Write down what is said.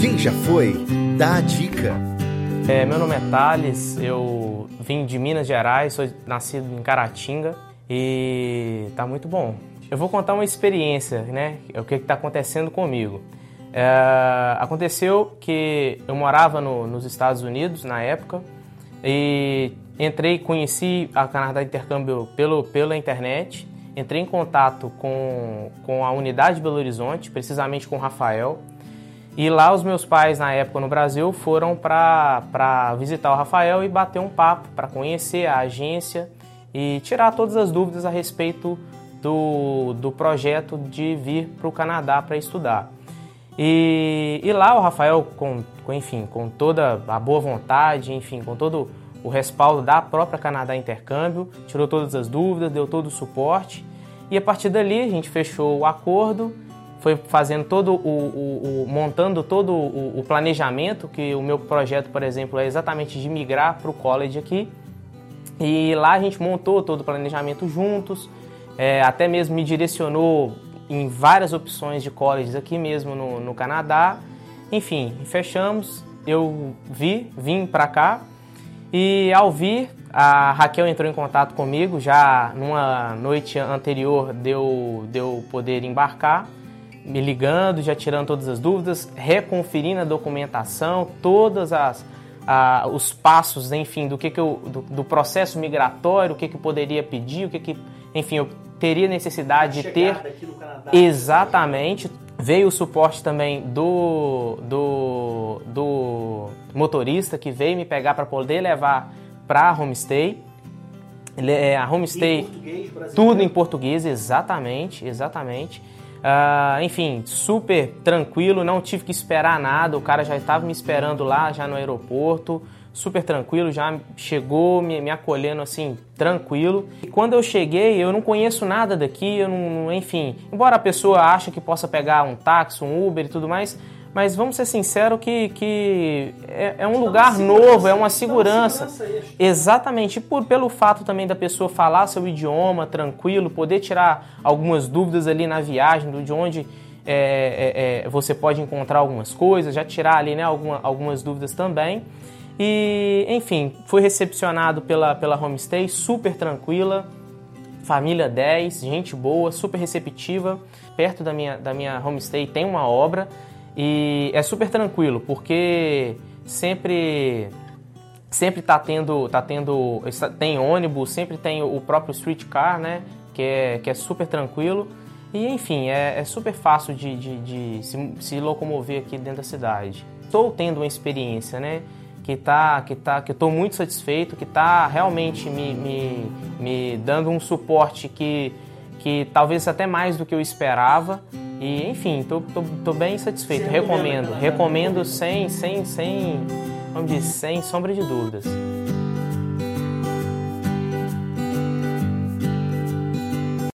Quem já foi, dá a dica. É, meu nome é Thales, eu vim de Minas Gerais, sou nascido em Caratinga e tá muito bom. Eu vou contar uma experiência, né? O que está acontecendo comigo. É, aconteceu que eu morava no, nos Estados Unidos na época e entrei, conheci a Canadá Intercâmbio pelo, pela internet, entrei em contato com, com a unidade de Belo Horizonte, precisamente com o Rafael. E lá os meus pais, na época no Brasil, foram para visitar o Rafael e bater um papo, para conhecer a agência e tirar todas as dúvidas a respeito do, do projeto de vir para o Canadá para estudar. E, e, lá o Rafael, com, com, enfim, com toda a boa vontade, enfim, com todo o respaldo da própria Canadá Intercâmbio, tirou todas as dúvidas, deu todo o suporte. E a partir dali a gente fechou o acordo, foi fazendo todo o, o, o montando todo o, o, planejamento, que o meu projeto, por exemplo, é exatamente de migrar para o college aqui. E lá a gente montou todo o planejamento juntos, é, até mesmo me direcionou em várias opções de colleges aqui mesmo no, no Canadá. Enfim, fechamos, eu vi, vim para cá e ao vir, a Raquel entrou em contato comigo já numa noite anterior deu deu poder embarcar, me ligando, já tirando todas as dúvidas, reconferindo a documentação, todas as os passos, enfim, do que, que eu, do, do, processo migratório, o que, que eu poderia pedir, o que, que enfim, eu teria necessidade de ter. Canadá, Exatamente. Veio o suporte também do, do, do motorista que veio me pegar para poder levar para a homestay. É, a homestay, em tudo em português, exatamente, exatamente. Uh, enfim, super tranquilo, não tive que esperar nada, o cara já estava me esperando lá, já no aeroporto, super tranquilo, já chegou me, me acolhendo assim, tranquilo. E quando eu cheguei, eu não conheço nada daqui, eu não, enfim, embora a pessoa ache que possa pegar um táxi, um Uber e tudo mais, mas vamos ser sinceros que, que é, é um lugar novo, é uma segurança. segurança Exatamente, por, pelo fato também da pessoa falar seu idioma tranquilo, poder tirar algumas dúvidas ali na viagem, de onde é, é, é, você pode encontrar algumas coisas, já tirar ali né, alguma, algumas dúvidas também. E, enfim, fui recepcionado pela, pela homestay, super tranquila, família 10, gente boa, super receptiva. Perto da minha, da minha homestay tem uma obra e é super tranquilo, porque sempre sempre tá tendo tá tendo tem ônibus, sempre tem o próprio streetcar, né, que é, que é super tranquilo. E enfim, é, é super fácil de, de, de se, se, locomover aqui dentro da cidade. Estou tendo uma experiência, né? Que tá, que tá, que estou muito satisfeito, que está realmente me, me, me dando um suporte que, que talvez até mais do que eu esperava. E enfim, tô, tô, tô bem satisfeito. Recomendo, recomendo sem, sem, sem, vamos dizer, sem sombra de dúvidas.